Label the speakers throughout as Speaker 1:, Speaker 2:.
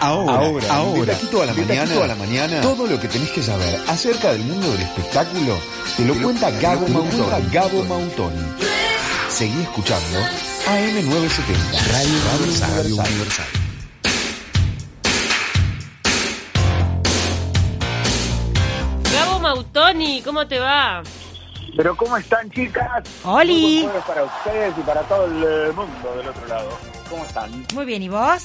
Speaker 1: Ahora, ahora, ahora, aquí toda la mañana, toda la mañana, todo lo que tenés que saber acerca del mundo del espectáculo te lo cuenta Gabo Mautoni. Gabo Mautoni. Seguí escuchando AM970, Radio Universal. Universal.
Speaker 2: Gabo Mautoni, ¿cómo te va?
Speaker 3: Pero ¿cómo están chicas?
Speaker 4: ¡Holi!
Speaker 3: Muy para ustedes y para todo el mundo del otro lado. ¿Cómo están?
Speaker 4: Muy bien, ¿y vos?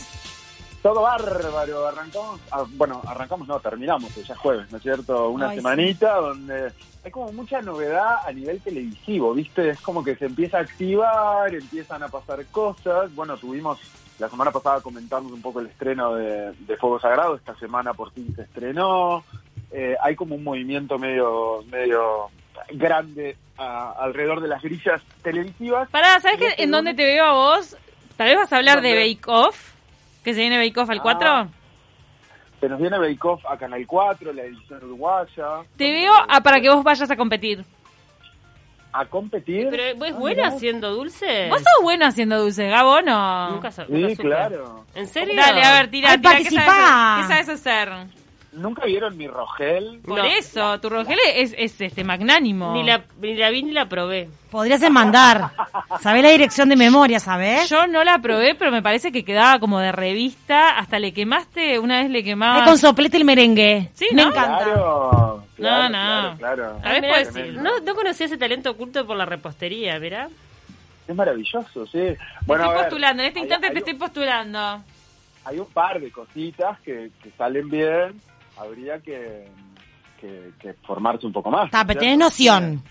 Speaker 3: Todo bárbaro. Arrancamos, ah, bueno, arrancamos, no, terminamos, pues ya es jueves, ¿no es cierto? Una
Speaker 4: Ay,
Speaker 3: semanita donde hay como mucha novedad a nivel televisivo, ¿viste? Es como que se empieza a activar, empiezan a pasar cosas. Bueno, tuvimos la semana pasada comentamos un poco el estreno de, de Fuego Sagrado, esta semana por fin se estrenó. Eh, hay como un movimiento medio, medio grande a- alrededor de las grillas televisivas.
Speaker 2: Pará, ¿sabes
Speaker 3: Y
Speaker 2: qué?
Speaker 3: este
Speaker 2: en dónde te veo a vos? Tal vez vas a hablar de. Bake Off, que se viene Bake Off al
Speaker 3: Ah,
Speaker 2: 4.
Speaker 3: Se nos viene Bake Off a Canal 4, la edición uruguaya.
Speaker 2: Te veo a- para que vos vayas a competir.
Speaker 3: a competir.
Speaker 2: Pero vos
Speaker 3: Ah,
Speaker 2: buena
Speaker 3: mirá.
Speaker 2: haciendo dulce.
Speaker 4: Vos sos bueno haciendo dulces, Gabo, ¿no?
Speaker 2: Nunca, sa- nunca
Speaker 3: Sí,
Speaker 2: supe.
Speaker 3: claro.
Speaker 2: ¿En serio?
Speaker 4: Dale,
Speaker 2: a ver, tira,
Speaker 4: Ay,
Speaker 2: tira. ¿Qué sabes, ¿Qué sabes hacer?
Speaker 3: ¿Nunca vieron mi Rogel?
Speaker 2: No.
Speaker 4: Por eso, tu Rogel es, es este magnánimo.
Speaker 2: Ni la, ni la vi ni la probé.
Speaker 4: Podrías mandar. Sabés la dirección de memoria, ¿sabés?
Speaker 2: Yo no la probé, pero me parece que quedaba como de revista. Hasta le quemaste, una vez le
Speaker 4: Es
Speaker 2: quemaba.
Speaker 4: con soplete el merengue.
Speaker 2: Sí,
Speaker 4: Me
Speaker 2: ¿no?
Speaker 4: encanta.
Speaker 3: Claro.
Speaker 2: No,
Speaker 3: claro,
Speaker 2: no.
Speaker 3: Claro, claro.
Speaker 2: A ver,
Speaker 4: pues,
Speaker 2: pues, no, no conocía ese talento oculto por la repostería, ¿verdad?
Speaker 3: Es maravilloso, sí. Bueno,
Speaker 2: estoy
Speaker 3: ver,
Speaker 2: postulando, en este
Speaker 3: hay-
Speaker 2: instante
Speaker 3: hay
Speaker 2: te estoy postulando.
Speaker 3: Hay un par de cositas que, que salen bien. Habría que, que, que formarse un poco más. ¿no
Speaker 4: pero tenés noción.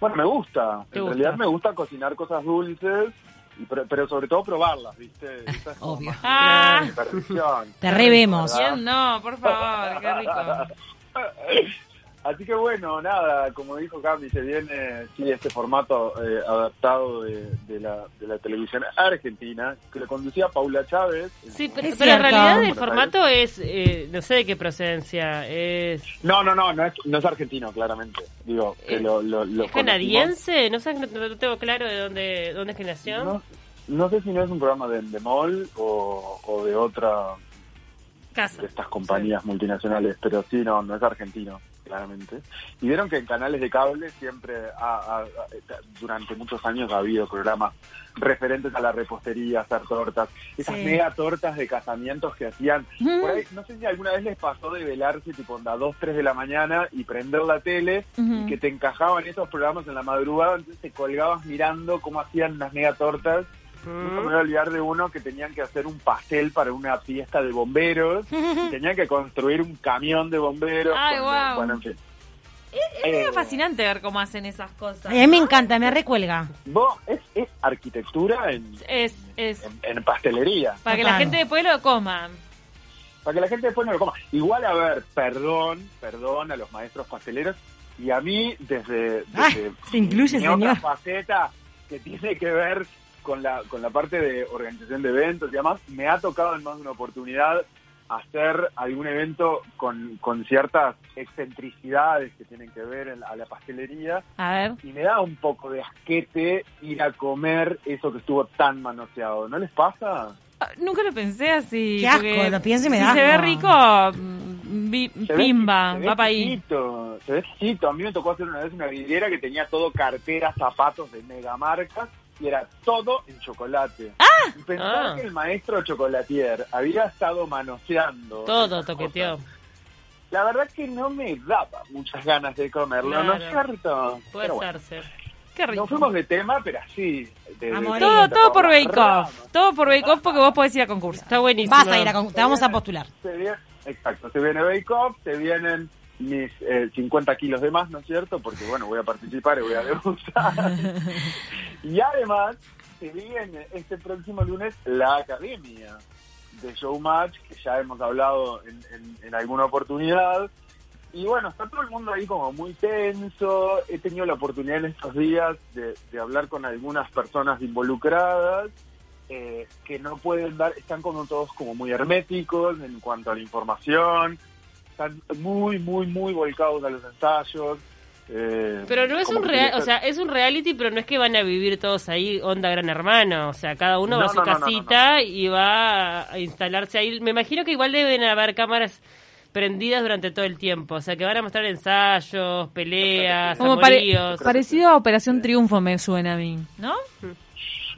Speaker 3: Bueno, me gusta.
Speaker 2: ¿Te
Speaker 3: en
Speaker 2: gusta?
Speaker 3: realidad me gusta cocinar cosas dulces, y pero, pero sobre todo probarlas, ¿viste? Esa es
Speaker 4: Obvio.
Speaker 2: Ah.
Speaker 3: perdición.
Speaker 4: Te revemos.
Speaker 3: ¿Verdad?
Speaker 2: ¿Quién no? Por favor, qué rico.
Speaker 3: Así que bueno, nada, como dijo Cami, se viene sí este formato eh, adaptado de, de la, de la televisión argentina, que lo conducía Paula Chávez.
Speaker 2: Sí, pero, en realidad el formato es, eh, no sé de qué procedencia, es,
Speaker 3: No, no, no, no es, no es argentino, claramente. Digo, que
Speaker 2: Eh,
Speaker 3: lo, lo, lo
Speaker 2: ¿es canadiense, no sé, no, no tengo claro de dónde, dónde es que nació.
Speaker 3: No, no sé si no es un programa de Endemol o, o de otra
Speaker 2: Casa.
Speaker 3: de estas compañías multinacionales, pero sí, no, no es argentino, claramente. Y vieron que en canales de cable siempre, ha- durante muchos años ha habido programas referentes a la repostería, hacer tortas, esas
Speaker 4: Sí.
Speaker 3: mega tortas de casamientos que hacían. Por ahí, no sé si alguna vez les pasó de velarse tipo a 2, 3 de la mañana y prender la tele y que te encajaban esos programas en la madrugada, entonces te colgabas mirando cómo hacían las mega tortas. Nunca me voy a olvidar de uno que tenían que hacer un pastel para una fiesta de bomberos y tenían que construir un camión de bomberos.
Speaker 2: Ay,
Speaker 3: con-. Bueno, en fin.
Speaker 2: Es
Speaker 3: Eh,
Speaker 2: fascinante ver cómo hacen esas cosas.
Speaker 4: A mí me encanta, me recuelga.
Speaker 3: vos, es, es arquitectura en,
Speaker 2: Es, es,
Speaker 3: en, en pastelería.
Speaker 2: para que la gente después lo coma.
Speaker 3: Para que la gente después no lo coma. Igual, a ver, perdón, perdón a los maestros pasteleros. Y a mí, desde,
Speaker 4: Ah,
Speaker 3: desde
Speaker 4: se incluye,
Speaker 3: mi otra
Speaker 4: señor.
Speaker 3: faceta que tiene que ver con la, con la parte de organización de eventos y demás, me ha tocado en más de una oportunidad hacer algún evento con, con ciertas excentricidades que tienen que ver en- a la pastelería
Speaker 2: A ver.
Speaker 3: y me da un poco de asquete ir a comer eso que estuvo tan manoseado. ¿No les pasa?
Speaker 2: Ah, Nunca lo pensé así.
Speaker 4: Qué asco,
Speaker 2: porque
Speaker 4: lo pienso y me
Speaker 2: si
Speaker 4: da
Speaker 2: se ve rico, mm,
Speaker 3: ve-
Speaker 2: pimba,
Speaker 3: se ve
Speaker 2: va para ahí.
Speaker 3: Se ve exquisito. A mí me tocó hacer una vez una vidriera que tenía todo carteras, zapatos de megamarcas y era todo en chocolate. ¡Ah! Y pensar
Speaker 2: Ah.
Speaker 3: que el maestro chocolatier había estado manoseando.
Speaker 2: Todo toqueteó.
Speaker 3: cosas, La verdad que no me daba muchas ganas de comerlo, ¿no es
Speaker 2: Claro.
Speaker 3: cierto?
Speaker 2: Puede
Speaker 3: Pero bueno,
Speaker 2: serse. Qué rico.
Speaker 3: Nos fuimos de tema, pero así. de-.
Speaker 2: Todo,
Speaker 3: de-
Speaker 2: todo por Bake Off. Todo por Bake Off porque vos podés ir a concurso. Está buenísimo.
Speaker 4: Vas a ir a con- te vamos a postular.
Speaker 3: Se viene- exacto, se viene Bake Off, se vienen mis eh, 50 kilos de más, ¿no es cierto? Porque, bueno, voy a participar y voy a degustar. y además, se viene este próximo lunes la Academia de Showmatch, que ya hemos hablado en, en- en alguna oportunidad. Y bueno, está todo el mundo ahí como muy tenso. He tenido la oportunidad en estos días de, de hablar con algunas personas involucradas eh, que no pueden dar, están como todos como muy herméticos en cuanto a la información, están muy, muy, muy volcados a los ensayos. Eh,
Speaker 5: Pero no es un real, o sea, es un reality, pero no es que van a vivir todos ahí onda gran hermano, o sea, cada uno va a
Speaker 3: No,
Speaker 5: su
Speaker 3: no, no, no, no,
Speaker 5: casita y va a instalarse ahí. Me imagino que igual deben haber cámaras prendidas durante todo el tiempo, o sea, que van a mostrar ensayos, peleas,
Speaker 2: Como pare- parecido a Operación Triunfo me suena a mí, ¿no?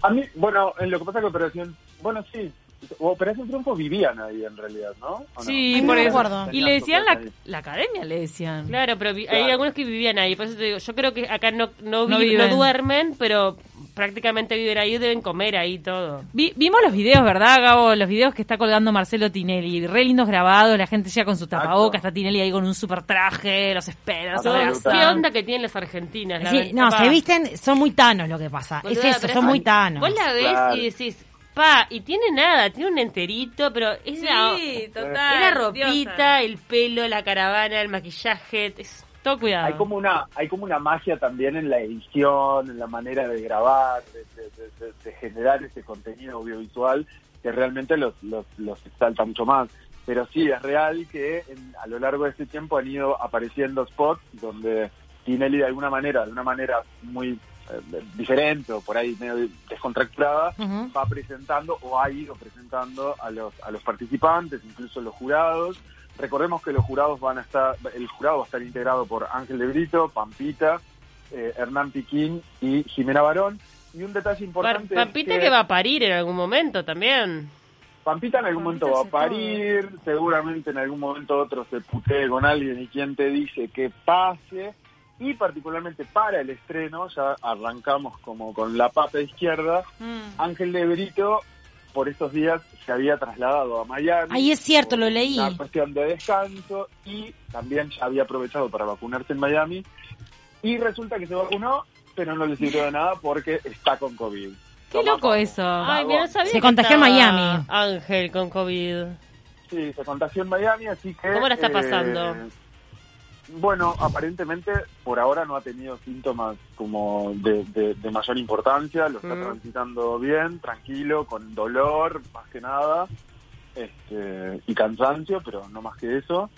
Speaker 3: A mí, bueno, en lo que pasa que Operación, bueno, sí, Operación Triunfo vivían ahí en realidad, ¿no?
Speaker 2: Sí,
Speaker 4: no
Speaker 2: por eso.
Speaker 4: acuerdo.
Speaker 2: Y le decían la, la academia, le decían.
Speaker 5: Claro, pero vi-
Speaker 3: Claro.
Speaker 5: hay algunos que vivían ahí, por eso te digo, yo creo que acá no, no,
Speaker 2: No
Speaker 5: vi- no
Speaker 2: viven.
Speaker 5: duermen, pero prácticamente viven ahí, deben comer ahí todo.
Speaker 2: Vi- vimos los videos, ¿verdad, Gabo? Los videos que está colgando Marcelo Tinelli. Re lindos grabados, la gente ya con su tapabocas, está Tinelli ahí con un super traje, los espera. los
Speaker 5: Todo-
Speaker 3: Absoluta.
Speaker 5: ¿Qué onda que tienen las argentinas? La
Speaker 4: Sí, no, se visten, son muy tanos lo que pasa.
Speaker 5: Boluda,
Speaker 4: es eso, son muy tanos.
Speaker 5: Vos la ves
Speaker 3: Claro.
Speaker 5: y decís, pa, y tiene nada, tiene un enterito, pero es la,
Speaker 2: Sí, total.
Speaker 5: es la ropita, el pelo, la caravana, el maquillaje, es
Speaker 2: Todo cuidado.
Speaker 3: Hay como una hay como una magia también en la edición, en la manera de grabar, de, de- de- de- de generar ese contenido audiovisual que realmente los, los, los exalta mucho más. Pero sí, es real que en- a lo largo de este tiempo han ido apareciendo spots donde Tinelli de alguna manera, de una manera muy eh, diferente o por ahí medio descontracturada, va presentando o ha ido presentando a los, a los participantes, incluso los jurados. Recordemos que los jurados van a estar, el jurado va a estar integrado por Ángel de Brito, Pampita, eh, Hernán Piquín y Jimena Barón. Y un detalle importante es
Speaker 5: Pampita que... va a parir en algún momento también.
Speaker 3: Pampita en algún momento va a parir, seguramente en algún momento otro se putee con alguien y quien te dice que pase. Y particularmente para el estreno, ya arrancamos como con la pata izquierda,
Speaker 2: Mm.
Speaker 3: Ángel de Brito por estos días se había trasladado a Miami.
Speaker 4: Ay, es cierto, lo leí.
Speaker 3: Una cuestión de descanso y también ya había aprovechado para vacunarse en Miami. Y resulta que se vacunó, pero no le sirvió de nada porque está con COVID.
Speaker 2: Qué loco eso.
Speaker 5: Ay, mira, sabía
Speaker 4: Se contagió en Miami.
Speaker 5: Ángel con COVID.
Speaker 3: Sí, se contagió en Miami, así que...
Speaker 5: ¿Cómo la está pasando?
Speaker 3: Bueno, aparentemente por ahora no ha tenido síntomas como de, de- de mayor importancia, lo está
Speaker 5: Mm.
Speaker 3: transitando bien, tranquilo, con dolor más que nada, este, y cansancio, pero no más que eso.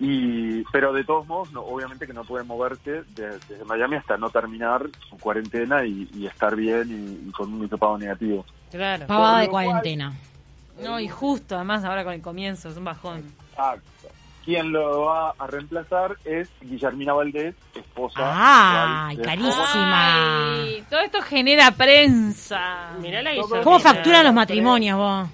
Speaker 3: Y, pero de todos modos, no, obviamente que no puede moverse de- desde Miami hasta no terminar su cuarentena y, y estar bien y, y con un hisopado negativo.
Speaker 5: Claro.
Speaker 4: Pavada de
Speaker 3: cual-
Speaker 4: cuarentena.
Speaker 2: No, y justo, además, ahora con el comienzo, es un bajón.
Speaker 3: Exacto. Quien lo va a reemplazar es Guillermina Valdés, esposa.
Speaker 4: Ay,
Speaker 3: de-
Speaker 4: carísima.
Speaker 2: Ay, todo esto genera prensa.
Speaker 5: Mirá la
Speaker 3: ¿Cómo
Speaker 5: Guillermina.
Speaker 4: ¿Cómo facturan los matrimonios vos?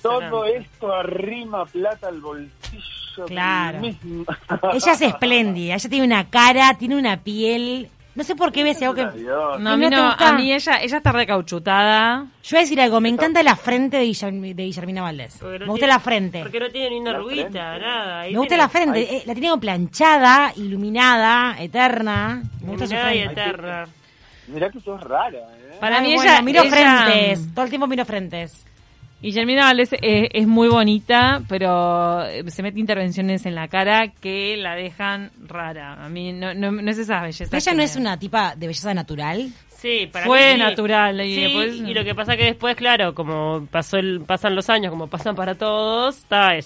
Speaker 3: Todo esto arrima plata al bolsillo.
Speaker 4: Claro. Ella es espléndida, ella tiene una cara, tiene una piel. No sé por qué ves algo que.
Speaker 2: No, a
Speaker 4: ¿Y
Speaker 2: mí
Speaker 4: no te
Speaker 2: no,
Speaker 4: gusta?
Speaker 2: a mí ella, ella está recauchutada.
Speaker 4: Yo voy a decir algo, me encanta la frente de, Guillerm- de Guillermina Valdés.
Speaker 5: Porque no
Speaker 4: Me gusta
Speaker 5: tiene-
Speaker 4: la frente.
Speaker 5: Porque no tiene ni una
Speaker 3: La
Speaker 5: arruguita,
Speaker 3: frente.
Speaker 5: nada. Ahí
Speaker 4: Me gusta
Speaker 5: tiene-
Speaker 4: la frente, eh, la tiene como planchada, iluminada, eterna. Me gusta su
Speaker 5: Iluminada y
Speaker 4: frente.
Speaker 5: eterna.
Speaker 3: Mirá que sos rara, ¿eh?
Speaker 2: Para
Speaker 4: Ay,
Speaker 2: mí
Speaker 4: bueno,
Speaker 2: ella,
Speaker 4: miro
Speaker 2: ella-
Speaker 4: frentes, todo el tiempo miro frentes.
Speaker 2: Guillermina Valdés es, es muy bonita, pero eh, se mete intervenciones en la cara que la dejan rara. A mí no, no, no es esa belleza.
Speaker 4: Ella no es una tipa de belleza natural.
Speaker 5: Sí, para
Speaker 2: Fue
Speaker 5: mí
Speaker 2: natural, y
Speaker 5: Sí,
Speaker 2: después-
Speaker 5: y lo que pasa que después, claro, como pasó el, pasan los años, como pasan para todos,
Speaker 3: Claro.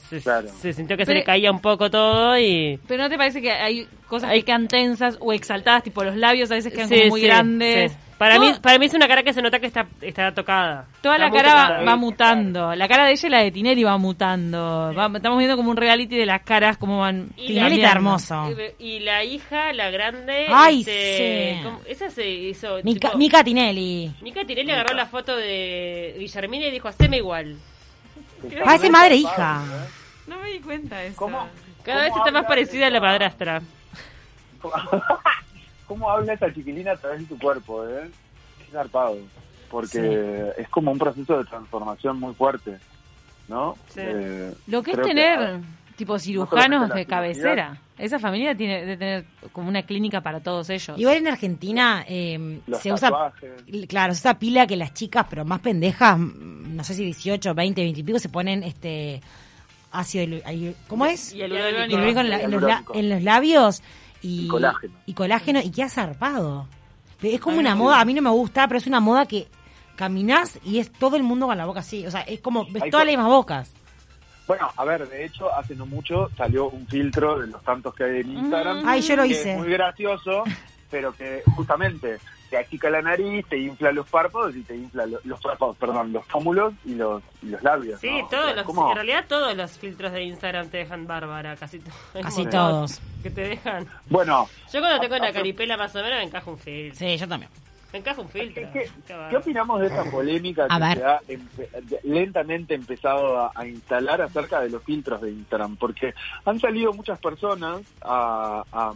Speaker 5: se sintió que se le caía un poco todo y...
Speaker 2: Pero ¿no te parece que hay cosas que quedan tensas o exaltadas, tipo los labios a veces quedan
Speaker 5: Sí,
Speaker 2: como muy
Speaker 5: sí,
Speaker 2: grandes?
Speaker 5: sí. Para mí, para mí es una cara que se nota que está, está tocada.
Speaker 2: Toda
Speaker 5: Está
Speaker 2: la cara va,
Speaker 5: tocada.
Speaker 2: va mutando. La cara de ella y la de Tinelli va mutando. Va- estamos viendo como un reality de las caras, cómo van.
Speaker 5: Y
Speaker 4: Tinelli está hermoso.
Speaker 5: Y, y la hija, la grande,
Speaker 4: Ay,
Speaker 5: este,
Speaker 4: sí.
Speaker 5: ¿cómo? esa se hizo...
Speaker 4: Mica,
Speaker 5: tipo-
Speaker 4: Mica Tinelli.
Speaker 5: Mica Tinelli agarró la foto de Guillermina y dijo, haceme igual.
Speaker 4: Parece madre e hija.
Speaker 2: No me di cuenta de eso.
Speaker 3: ¿Cómo?
Speaker 5: Cada vez está más parecida a la madrastra.
Speaker 3: ¿Cómo habla esta chiquilina a través de tu cuerpo, eh? Qué zarpado. Porque es como un proceso de transformación muy fuerte, ¿no?
Speaker 5: Sí.
Speaker 3: Eh,
Speaker 2: Lo que es tener, tipo, cirujanos de cabecera. Esa familia tiene de tener como una clínica para todos ellos.
Speaker 4: Igual en Argentina eh, se usa, claro, se usa pila que las chicas, pero más pendejas, mm, no sé si 18, 20, 20 y pico, se ponen este ácido, ¿cómo es?
Speaker 5: Y el.
Speaker 2: Hialurónico
Speaker 4: en, la- en los, en los labios y,
Speaker 3: Y colágeno.
Speaker 4: y colágeno y queda zarpado. Es como
Speaker 2: Ay,
Speaker 4: una
Speaker 2: sí.
Speaker 4: moda, a mí no me gusta, pero es una moda que caminás y es todo el mundo con la boca así. O sea, es como, ves
Speaker 3: Hay
Speaker 4: todas las mismas bocas.
Speaker 3: Bueno, a ver, de hecho, hace no mucho salió un filtro de los tantos que hay en Instagram.
Speaker 4: Ay, yo lo
Speaker 3: que
Speaker 4: hice.
Speaker 3: Es muy gracioso, pero que justamente te achica la nariz, te infla los párpados y te infla lo- los párpados, perdón, los pómulos y los, y los labios.
Speaker 5: Sí,
Speaker 3: ¿no? O
Speaker 5: todos
Speaker 3: sea,
Speaker 5: los, en realidad todos los filtros de Instagram te dejan bárbara, casi, to-
Speaker 4: Casi todos.
Speaker 5: Que te dejan.
Speaker 3: Bueno,
Speaker 5: Yo cuando tengo la
Speaker 3: Ah,
Speaker 5: caripela más o menos me encajo un filtro.
Speaker 4: Sí, yo también.
Speaker 5: Me encajo un filtro.
Speaker 3: ¿qué, opinamos de esta polémica
Speaker 4: A
Speaker 3: que
Speaker 4: ver.
Speaker 3: se ha empe- lentamente empezado a, a instalar acerca de los filtros de Instagram? Porque han salido muchas personas a... a,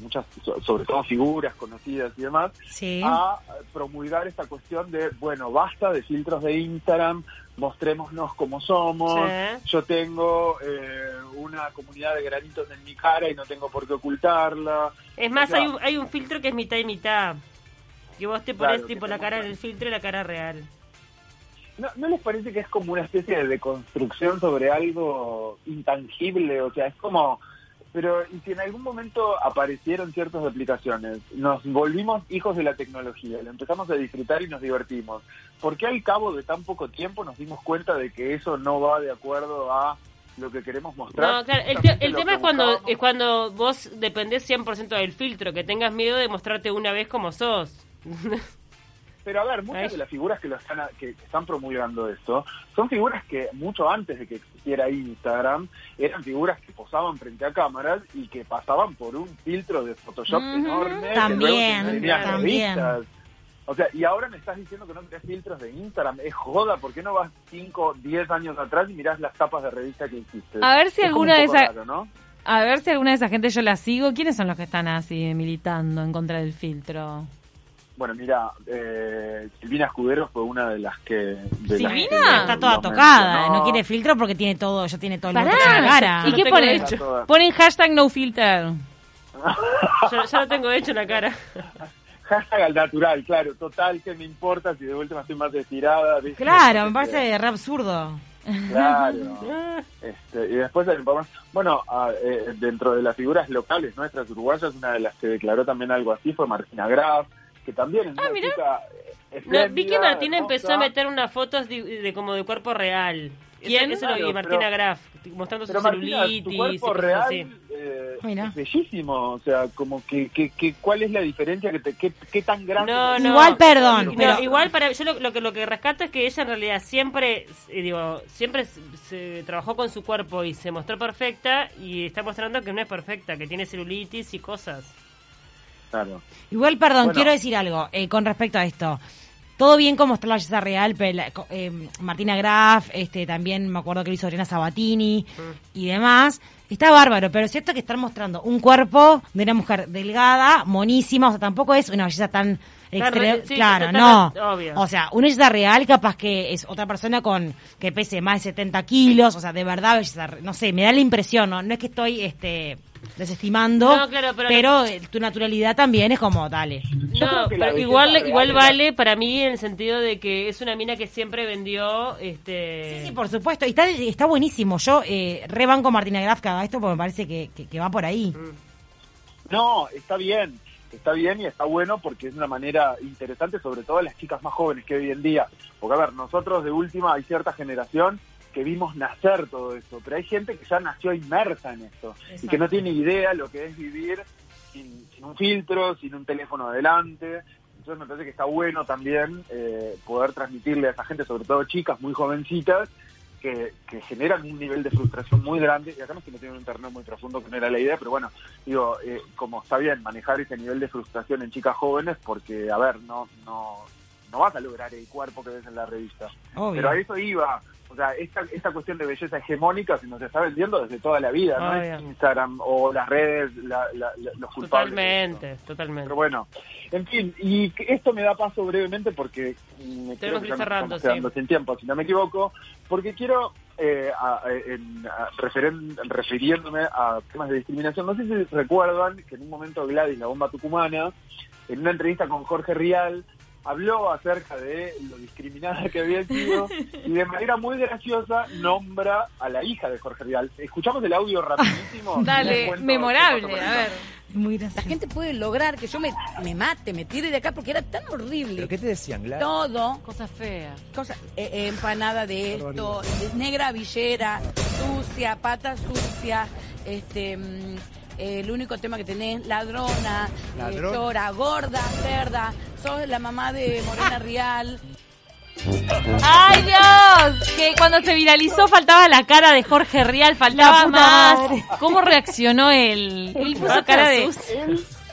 Speaker 3: muchas, so- sobre todo figuras conocidas y demás,
Speaker 4: Sí.
Speaker 3: a promulgar esta cuestión de, bueno, basta de filtros de Instagram, mostrémonos como somos,
Speaker 5: Sí.
Speaker 3: yo tengo eh, una comunidad de granitos en mi cara y no tengo por qué ocultarla.
Speaker 5: Es más,
Speaker 3: O sea,
Speaker 5: hay, un, hay un filtro que es mitad y mitad. Que vos te pones
Speaker 3: Claro,
Speaker 5: tipo la cara en
Speaker 3: muestra.
Speaker 5: el filtro y la cara real.
Speaker 3: ¿No, ¿No les parece que es como una especie de deconstrucción sobre algo intangible? O sea, es como... Pero y si en algún momento aparecieron ciertas aplicaciones, nos volvimos hijos de la tecnología, lo empezamos a disfrutar y nos divertimos. ¿Por qué al cabo de tan poco tiempo nos dimos cuenta de que eso no va de acuerdo a lo que queremos mostrar?
Speaker 5: No, claro, el, te- el tema es cuando, es cuando vos dependés 100% del filtro, que tengas miedo de mostrarte una vez como sos.
Speaker 3: Pero a ver, muchas de las figuras que, lo están, que están promulgando esto son figuras que mucho antes de que existiera Instagram eran figuras que posaban frente a cámaras y que pasaban por un filtro de Photoshop enorme. que
Speaker 4: también,
Speaker 3: luego
Speaker 4: también.
Speaker 3: revistas. O sea, y ahora me estás diciendo que no tenés filtros de Instagram. Es joda, ¿por qué no vas 5, 10 años atrás y mirás las tapas de revista que hiciste?
Speaker 2: A ver si
Speaker 3: Es
Speaker 2: alguna
Speaker 3: un
Speaker 2: de esas-. A ver si alguna de esa gente yo la sigo. ¿Quiénes son los que están así militando en contra del filtro?
Speaker 3: Bueno, mira, eh, Silvina Escudero fue una de las que... de las
Speaker 2: ¿Silvina?
Speaker 3: que
Speaker 4: Está toda tocada,
Speaker 3: mencionó.
Speaker 4: no quiere filtro porque tiene todo, ya tiene todo el
Speaker 2: Pará.
Speaker 4: en la cara.
Speaker 2: ¿Y qué ponen? Ponen hashtag no filter.
Speaker 5: Yo ya lo tengo hecho en la cara.
Speaker 3: Hashtag al natural, claro, total, que me importa si de última estoy más estirada. ¿viste?
Speaker 4: Claro, me parece re absurdo.
Speaker 3: Claro. Este, y después Bueno, eh, dentro de las figuras locales nuestras uruguayas, una de las que declaró también algo así fue Martina Graf, que también es una
Speaker 2: Ah, mirá.
Speaker 3: chica eh,
Speaker 5: No, vi que
Speaker 3: espléndida,
Speaker 5: Martina
Speaker 3: hermosa.
Speaker 5: empezó a meter unas fotos de, de como de cuerpo real.
Speaker 2: ¿Quién?
Speaker 5: Eso, lo vi, Martina
Speaker 3: pero-
Speaker 5: Graf, mostrando su
Speaker 3: Martina,
Speaker 5: celulitis
Speaker 3: tu cuerpo real
Speaker 5: así.
Speaker 3: eh,
Speaker 4: Mira.
Speaker 3: es bellísimo, o sea, como que, que, que ¿cuál es la diferencia? que te, qué, qué tan grande?
Speaker 5: No, no.
Speaker 4: Igual, perdón,
Speaker 5: No,
Speaker 4: pero
Speaker 5: igual para yo lo, lo que lo que rescato es que ella en realidad siempre eh, digo siempre se, se trabajó con su cuerpo y se mostró perfecta y está mostrando que no es perfecta que tiene celulitis y cosas
Speaker 3: Claro.
Speaker 4: Igual, perdón,
Speaker 3: Bueno.
Speaker 4: quiero decir algo eh, con respecto a esto. Todo bien como está la belleza real, pero la- co- eh, Martina Graf, este, también me acuerdo que lo hizo Adriana Sabatini y demás. Está bárbaro, pero es cierto que están mostrando un cuerpo de una mujer delgada, monísima, o sea, tampoco es una belleza tan
Speaker 5: Claro,
Speaker 4: extre-
Speaker 5: sí,
Speaker 4: claro,
Speaker 5: total-
Speaker 4: no.
Speaker 5: obvio.
Speaker 4: O sea, una belleza real capaz que es otra persona con que pese más de 70 kilos, o sea, de verdad belleza, no sé, me da la impresión, no, no es que estoy este desestimando,
Speaker 5: No, claro, pero-
Speaker 4: eh, tu naturalidad también es como, dale.
Speaker 5: No pero igual
Speaker 3: real
Speaker 5: igual vale para mí en el sentido de que es una mina que siempre vendió este
Speaker 4: Sí, sí, por supuesto. Y está, está buenísimo. Yo eh, rebanco Martina Graf que haga esto porque me parece que, que- que va por ahí.
Speaker 3: No, está bien, está bien y está bueno porque es una manera interesante, sobre todo a las chicas más jóvenes que hoy en día. Porque, a ver, nosotros de última hay cierta generación que vimos nacer todo esto, pero hay gente que ya nació inmersa en esto y que no tiene idea lo que es vivir sin, sin un filtro, sin un teléfono adelante. Entonces me parece que está bueno también eh, poder transmitirle a esa gente, sobre todo chicas muy jovencitas, que, que generan un nivel de frustración muy grande, y acá no es que no tienen un internet muy profundo, que no era la idea, pero bueno, digo, eh, como está bien manejar ese nivel de frustración en chicas jóvenes, porque, a ver, no, no, no vas a lograr el cuerpo que ves en la revista.
Speaker 4: Obvio.
Speaker 3: Pero a eso iba. O sea, esta, esta cuestión de belleza hegemónica se nos está vendiendo desde toda la vida, no es. Instagram o las redes la- la- la- los culpables.
Speaker 5: totalmente totalmente
Speaker 3: Pero bueno, en fin, y esto me da paso brevemente porque mm, creo
Speaker 5: que ir cerrando, sí.
Speaker 3: sin tiempo, si no me equivoco, porque quiero, eh, a- en- a- referen- refiriéndome a temas de discriminación, no sé si recuerdan que en un momento Gladys, la bomba tucumana, en una entrevista con Jorge Rial, habló acerca de lo discriminada que había sido y de manera muy graciosa nombra a la hija de Jorge Rial. Escuchamos el audio rapidísimo.
Speaker 2: Dale, memorable, a ver.
Speaker 4: Muy
Speaker 6: La gente puede lograr que yo me, me mate, me tire de acá porque era tan horrible.
Speaker 7: ¿Pero qué te decían, Gladys?
Speaker 6: Todo,
Speaker 2: Cosa fea.
Speaker 6: cosa, eh, eh, empanada de esto, negra villera, sucia, pata sucia, este, mm, eh, el único tema que tenés, ladrona, eh,
Speaker 7: Ladrona.
Speaker 6: llora, gorda, cerda, sos la mamá de Morena Rial.
Speaker 2: ¡Ay, Dios! Que cuando se viralizó faltaba la cara de Jorge Rial, faltaba más. ¿Cómo reaccionó él? Él puso cara de...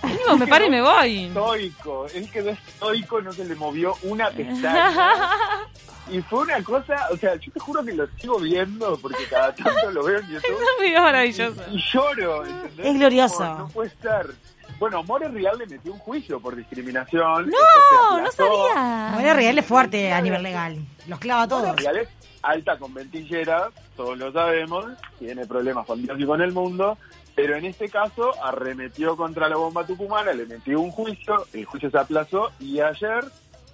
Speaker 2: Digo, me paro y me voy.
Speaker 3: estoico, él quedó estoico, no se le movió una pestaña. Y fue una cosa, o sea, yo te juro que lo sigo viendo porque cada tanto lo veo en YouTube.
Speaker 2: Un video maravilloso.
Speaker 3: Y, y lloro, ¿entendés?
Speaker 4: Es glorioso.
Speaker 3: Como, no puede ser. Bueno, More Real le metió un juicio por discriminación.
Speaker 2: No, no sabía.
Speaker 4: Moria Real es fuerte a nivel legal. Los clava a
Speaker 3: More
Speaker 4: todos.
Speaker 3: Real es alta conventillera, todos lo sabemos, tiene problemas con Dios y con el mundo, pero en este caso arremetió contra la bomba tucumana, le metió un juicio, el juicio se aplazó y ayer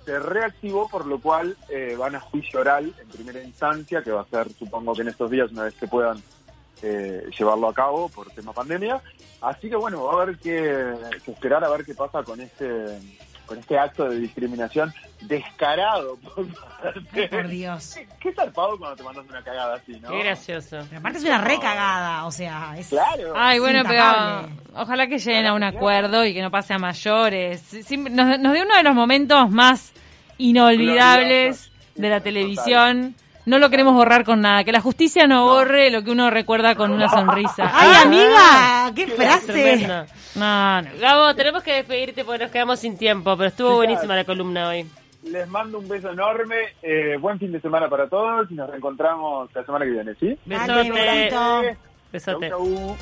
Speaker 3: se reactivó, por lo cual eh, van a juicio oral en primera instancia, que va a ser, supongo que en estos días, una vez que puedan eh, llevarlo a cabo por tema pandemia. Así que bueno, va a haber que, que esperar a ver qué pasa con este con este acto de discriminación descarado por parte-
Speaker 4: Por Dios.
Speaker 3: Qué, qué zarpado cuando te mandas una cagada así, ¿no?
Speaker 5: Qué gracioso.
Speaker 4: Pero aparte es una recagada, o sea, es...
Speaker 3: Claro.
Speaker 2: Ay, bueno, pero ojalá que lleguen a un acuerdo y que no pase a mayores. Sí, nos, nos dio uno de los momentos más inolvidables
Speaker 3: Gloriosos.
Speaker 2: de la televisión. No lo queremos borrar con nada. Que la justicia no, borre lo que uno recuerda con una sonrisa.
Speaker 4: ¡Ay,
Speaker 2: Ah,
Speaker 4: amiga! ¡Qué frase!
Speaker 2: No, no.
Speaker 5: Gabo, tenemos que despedirte porque nos quedamos sin tiempo, pero estuvo buenísima la columna hoy.
Speaker 3: Les mando un beso enorme. eh, buen fin de semana para todos y nos reencontramos la semana que viene, ¿sí?
Speaker 5: Besote.
Speaker 3: Chau,
Speaker 5: Besote.
Speaker 3: chau.